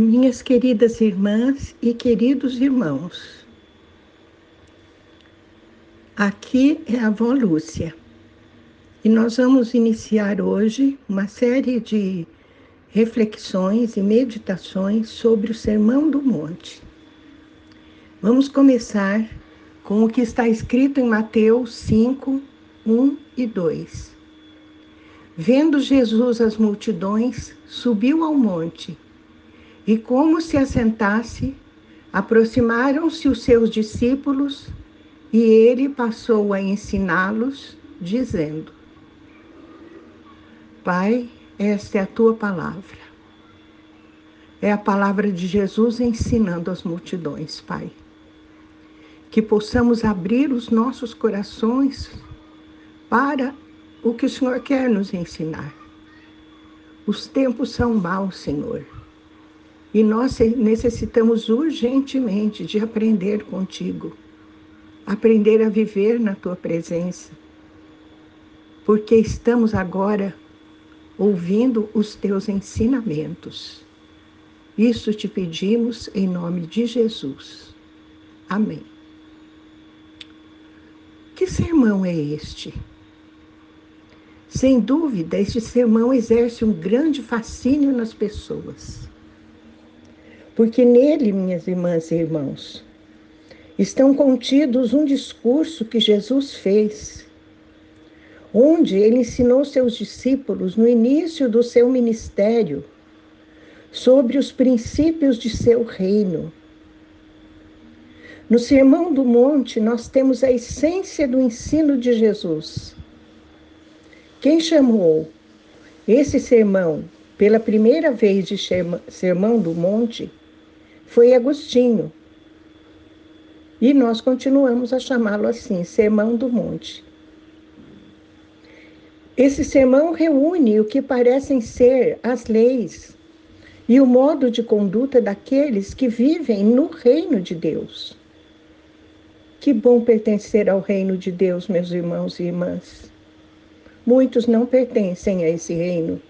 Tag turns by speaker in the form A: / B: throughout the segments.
A: Minhas queridas irmãs e queridos irmãos, aqui é a avó Lúcia e nós vamos iniciar hoje uma série de reflexões e meditações sobre o Sermão do Monte. Vamos começar com o que está escrito em Mateus 5, 1 e 2. Vendo Jesus as multidões, subiu ao monte e, como se assentasse, aproximaram-se os seus discípulos e ele passou a ensiná-los, dizendo: Pai, esta é a tua palavra. É a palavra de Jesus ensinando as multidões, Pai. Que possamos abrir os nossos corações para o que o Senhor quer nos ensinar. Os tempos são maus, Senhor e nós necessitamos urgentemente de aprender contigo, aprender a viver na tua presença, porque estamos agora ouvindo os teus ensinamentos. Isso te pedimos em nome de Jesus. Amém. Que sermão é este? Sem dúvida, este sermão exerce um grande fascínio nas pessoas porque nele, minhas irmãs e irmãos, estão contidos um discurso que Jesus fez, onde ele ensinou seus discípulos no início do seu ministério sobre os princípios de seu reino. No Sermão do Monte, nós temos a essência do ensino de Jesus. Quem chamou esse sermão pela primeira vez de Sermão do Monte foi Agostinho. E nós continuamos a chamá-lo assim, Sermão do Monte. Esse sermão reúne o que parecem ser as leis e o modo de conduta daqueles que vivem no reino de Deus. Que bom pertencer ao reino de Deus, meus irmãos e irmãs. Muitos não pertencem a esse reino.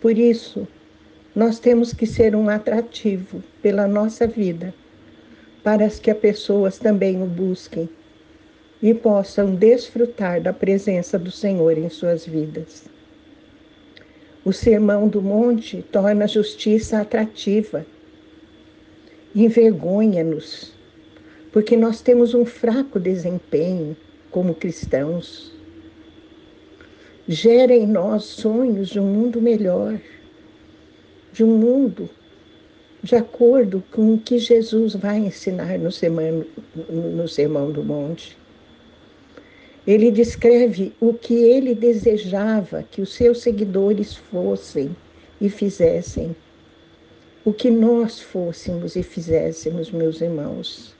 A: Por isso, nós temos que ser um atrativo pela nossa vida, para que as pessoas também o busquem e possam desfrutar da presença do Senhor em suas vidas. O Sermão do Monte torna a justiça atrativa, envergonha-nos, porque nós temos um fraco desempenho como cristãos. Gera em nós sonhos de um mundo melhor de um mundo de acordo com o que Jesus vai ensinar no Sermão, no Sermão do Monte. Ele descreve o que ele desejava que os seus seguidores fossem e fizessem, o que nós fôssemos e fizéssemos, meus irmãos.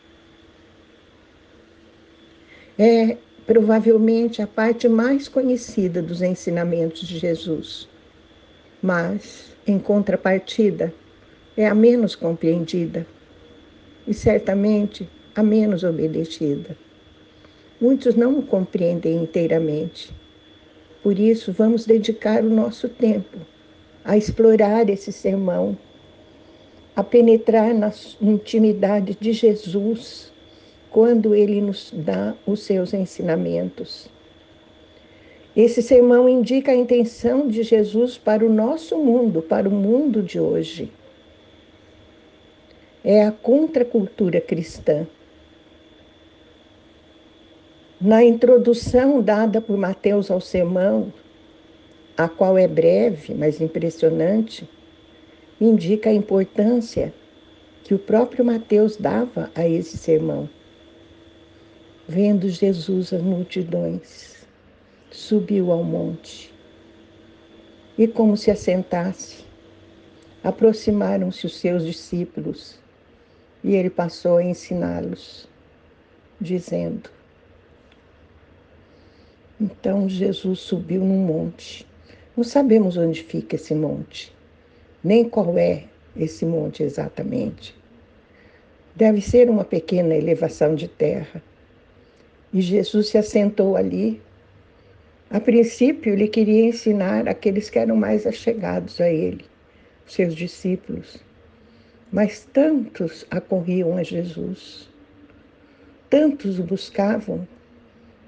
A: É provavelmente a parte mais conhecida dos ensinamentos de Jesus, mas em contrapartida, é a menos compreendida e certamente a menos obedecida. Muitos não o compreendem inteiramente. Por isso, vamos dedicar o nosso tempo a explorar esse sermão, a penetrar na intimidade de Jesus quando ele nos dá os seus ensinamentos. Esse sermão indica a intenção de Jesus para o nosso mundo, para o mundo de hoje. É a contracultura cristã. Na introdução dada por Mateus ao sermão, a qual é breve, mas impressionante, indica a importância que o próprio Mateus dava a esse sermão. Vendo Jesus as multidões, subiu ao monte. E como se assentasse, aproximaram-se os seus discípulos e ele passou a ensiná-los, dizendo: Então Jesus subiu num monte. Não sabemos onde fica esse monte, nem qual é esse monte exatamente. Deve ser uma pequena elevação de terra. E Jesus se assentou ali a princípio, ele queria ensinar aqueles que eram mais achegados a ele, seus discípulos, Mas tantos acorriam a Jesus, tantos o buscavam,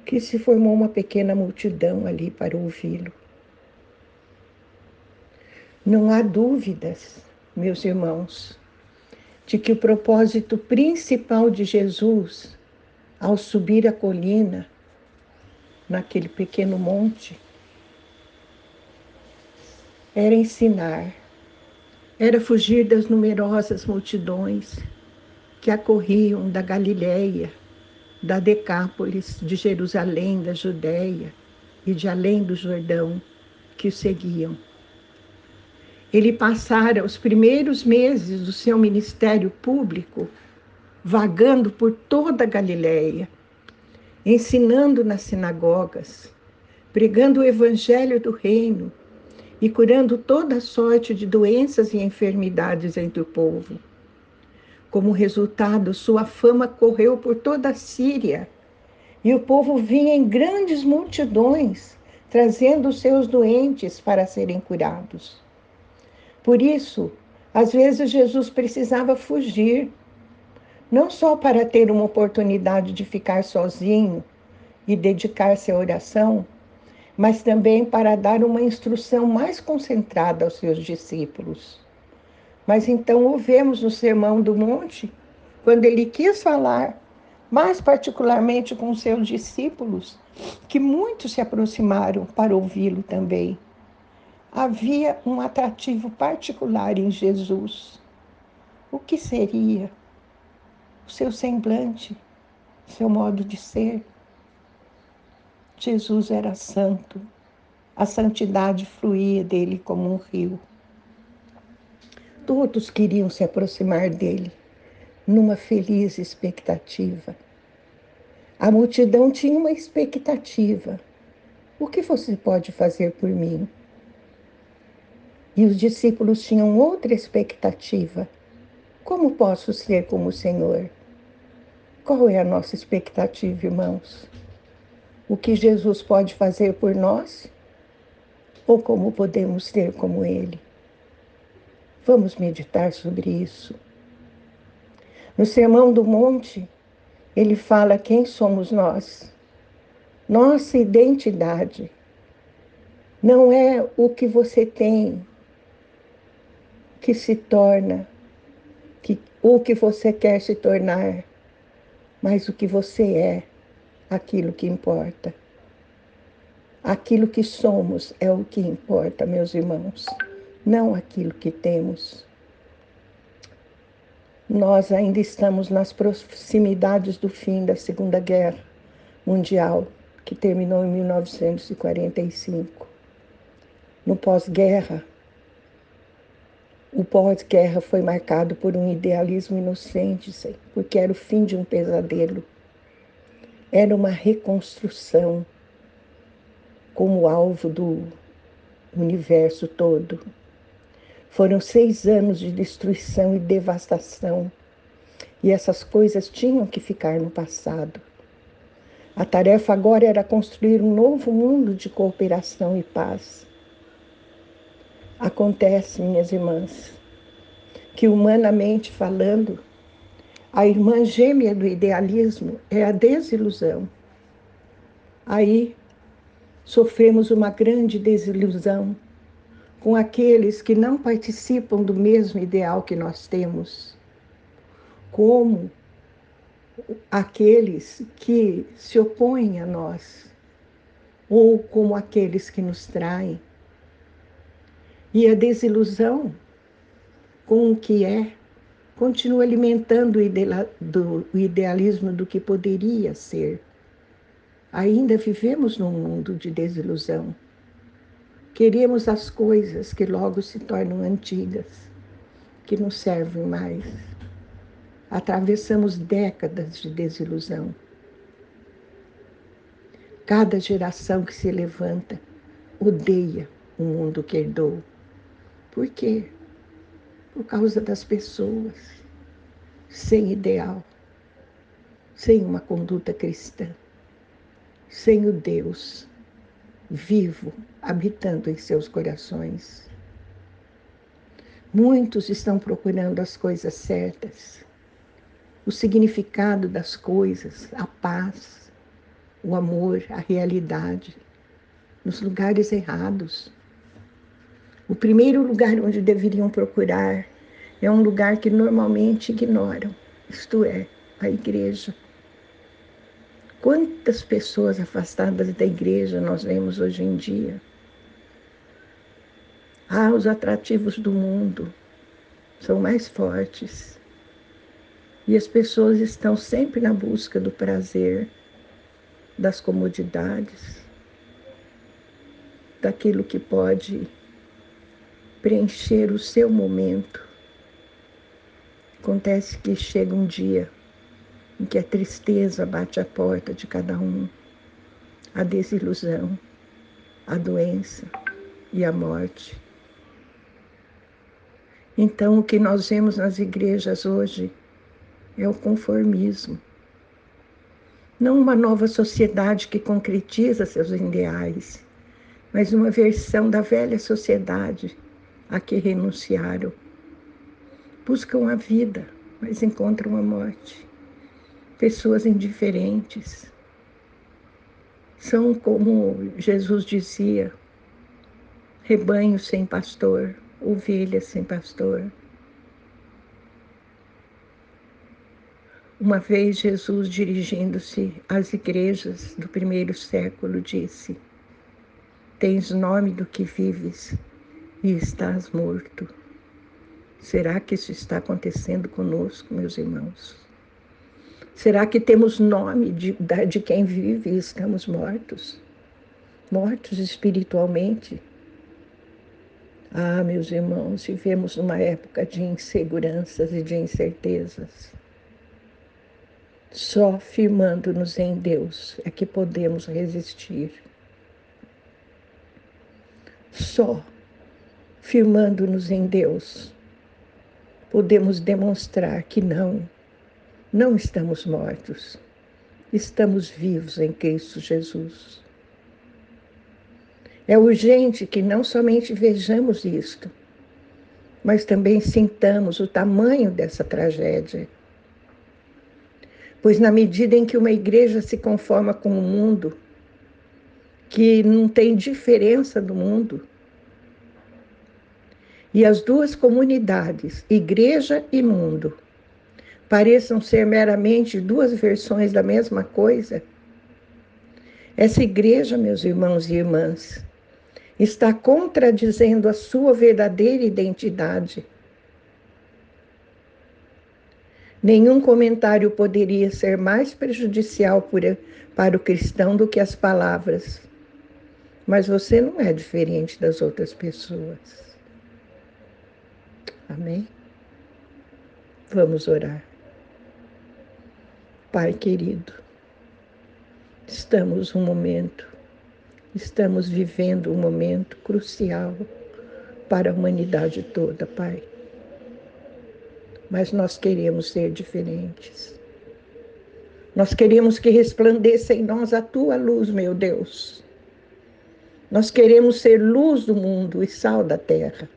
A: que se formou uma pequena multidão ali para ouvi-lo. Não há dúvidas, meus irmãos, de que o propósito principal de Jesus ao subir a colina, naquele pequeno monte, era ensinar, era fugir das numerosas multidões que acorriam da Galiléia, da Decápolis, de Jerusalém, da Judéia e de além do Jordão, que o seguiam. Ele passara os primeiros meses do seu ministério público vagando por toda a Galiléia, ensinando nas sinagogas, pregando o evangelho do reino e curando toda sorte de doenças e enfermidades entre o povo. Como resultado, sua fama correu por toda a Síria e o povo vinha em grandes multidões, trazendo seus doentes para serem curados. Por isso, às vezes Jesus precisava fugir, não só para ter uma oportunidade de ficar sozinho e dedicar-se à oração, mas também para dar uma instrução mais concentrada aos seus discípulos. Mas então o vemos no Sermão do Monte, quando ele quis falar, mais particularmente com seus discípulos, que muitos se aproximaram para ouvi-lo também havia um atrativo particular em Jesus. O que seria? Seu semblante, seu modo de ser. Jesus era santo, a santidade fluía dele como um rio. Todos queriam se aproximar dele, numa feliz expectativa. A multidão tinha uma expectativa. O que você pode fazer por mim? E os discípulos tinham outra expectativa. Como posso ser como o Senhor? Qual é a nossa expectativa, irmãos? O que Jesus pode fazer por nós? Ou como podemos ser como Ele? Vamos meditar sobre isso. No Sermão do Monte, ele fala quem somos nós. Nossa identidade não é o que você tem, que se torna, que, o que você quer se tornar, mas o que você é, aquilo que importa. Aquilo que somos é o que importa, meus irmãos, não aquilo que temos. Nós ainda estamos nas proximidades do fim da Segunda Guerra Mundial, que terminou em 1945. No pós-guerra, pós-guerra foi marcado por um idealismo inocente, porque era o fim de um pesadelo. Era uma reconstrução como alvo do universo todo. Foram seis anos de destruição e devastação, e essas coisas tinham que ficar no passado. A tarefa agora era construir um novo mundo de cooperação e paz Acontece, minhas irmãs, que humanamente falando, a irmã gêmea do idealismo é a desilusão. Aí sofremos uma grande desilusão com aqueles que não participam do mesmo ideal que nós temos, como aqueles que se opõem a nós, ou como aqueles que nos traem e a desilusão com o que é continua alimentando o idealismo do que poderia ser. Ainda vivemos num mundo de desilusão. Queremos as coisas que logo se tornam antigas, que não servem mais. Atravessamos décadas de desilusão. Cada geração que se levanta odeia o mundo que herdou por quê? Por causa das pessoas sem ideal, sem uma conduta cristã, sem o Deus vivo habitando em seus corações. Muitos estão procurando as coisas certas, o significado das coisas, a paz, o amor, a realidade, nos lugares errados. O primeiro lugar onde deveriam procurar é um lugar que normalmente ignoram, isto é, a igreja. Quantas pessoas afastadas da igreja nós vemos hoje em dia? Ah, os atrativos do mundo são mais fortes. E as pessoas estão sempre na busca do prazer, das comodidades, daquilo que pode preencher o seu momento. Acontece que chega um dia em que a tristeza bate a porta de cada um, a desilusão, a doença e a morte. Então, o que nós vemos nas igrejas hoje é o conformismo. Não uma nova sociedade que concretiza seus ideais, mas uma versão da velha sociedade a que renunciaram. Buscam a vida, mas encontram a morte. Pessoas indiferentes. São como Jesus dizia: rebanho sem pastor, ovelhas sem pastor. Uma vez Jesus, dirigindo-se às igrejas do primeiro século, disse: Tens nome do que vives, e estás morto. Será que isso está acontecendo conosco, meus irmãos? Será que temos nome de, de quem vive e estamos mortos? Mortos espiritualmente? Ah, meus irmãos, vivemos numa época de inseguranças e de incertezas. Só firmando-nos em Deus é que podemos resistir. Só firmando-nos em Deus, podemos demonstrar que não, não estamos mortos, estamos vivos em Cristo Jesus. É urgente que não somente vejamos isto, mas também sintamos o tamanho dessa tragédia. Pois, na medida em que uma igreja se conforma com o mundo, que não tem diferença do mundo, e as duas comunidades, igreja e mundo, pareçam ser meramente duas versões da mesma coisa, essa igreja, meus irmãos e irmãs, está contradizendo a sua verdadeira identidade. Nenhum comentário poderia ser mais prejudicial para o cristão do que as palavras. Mas você não é diferente das outras pessoas. Amém? Vamos orar. Pai querido, estamos um momento, estamos vivendo um momento crucial para a humanidade toda, Pai. Mas nós queremos ser diferentes. Nós queremos que resplandeça em nós a tua luz, meu Deus. Nós queremos ser luz do mundo e sal da terra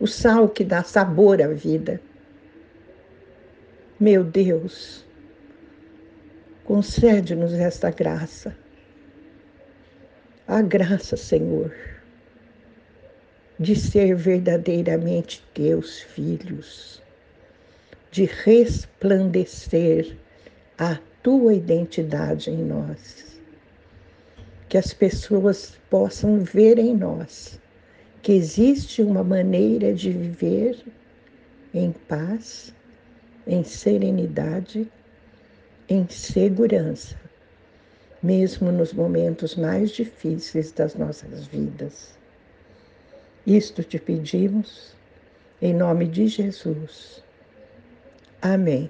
A: o sal que dá sabor à vida. Meu Deus, concede-nos esta graça. A graça, Senhor, de ser verdadeiramente teus filhos, de resplandecer a tua identidade em nós. Que as pessoas possam ver em nós que existe uma maneira de viver em paz, em serenidade, em segurança, mesmo nos momentos mais difíceis das nossas vidas. Isto te pedimos, em nome de Jesus. Amém.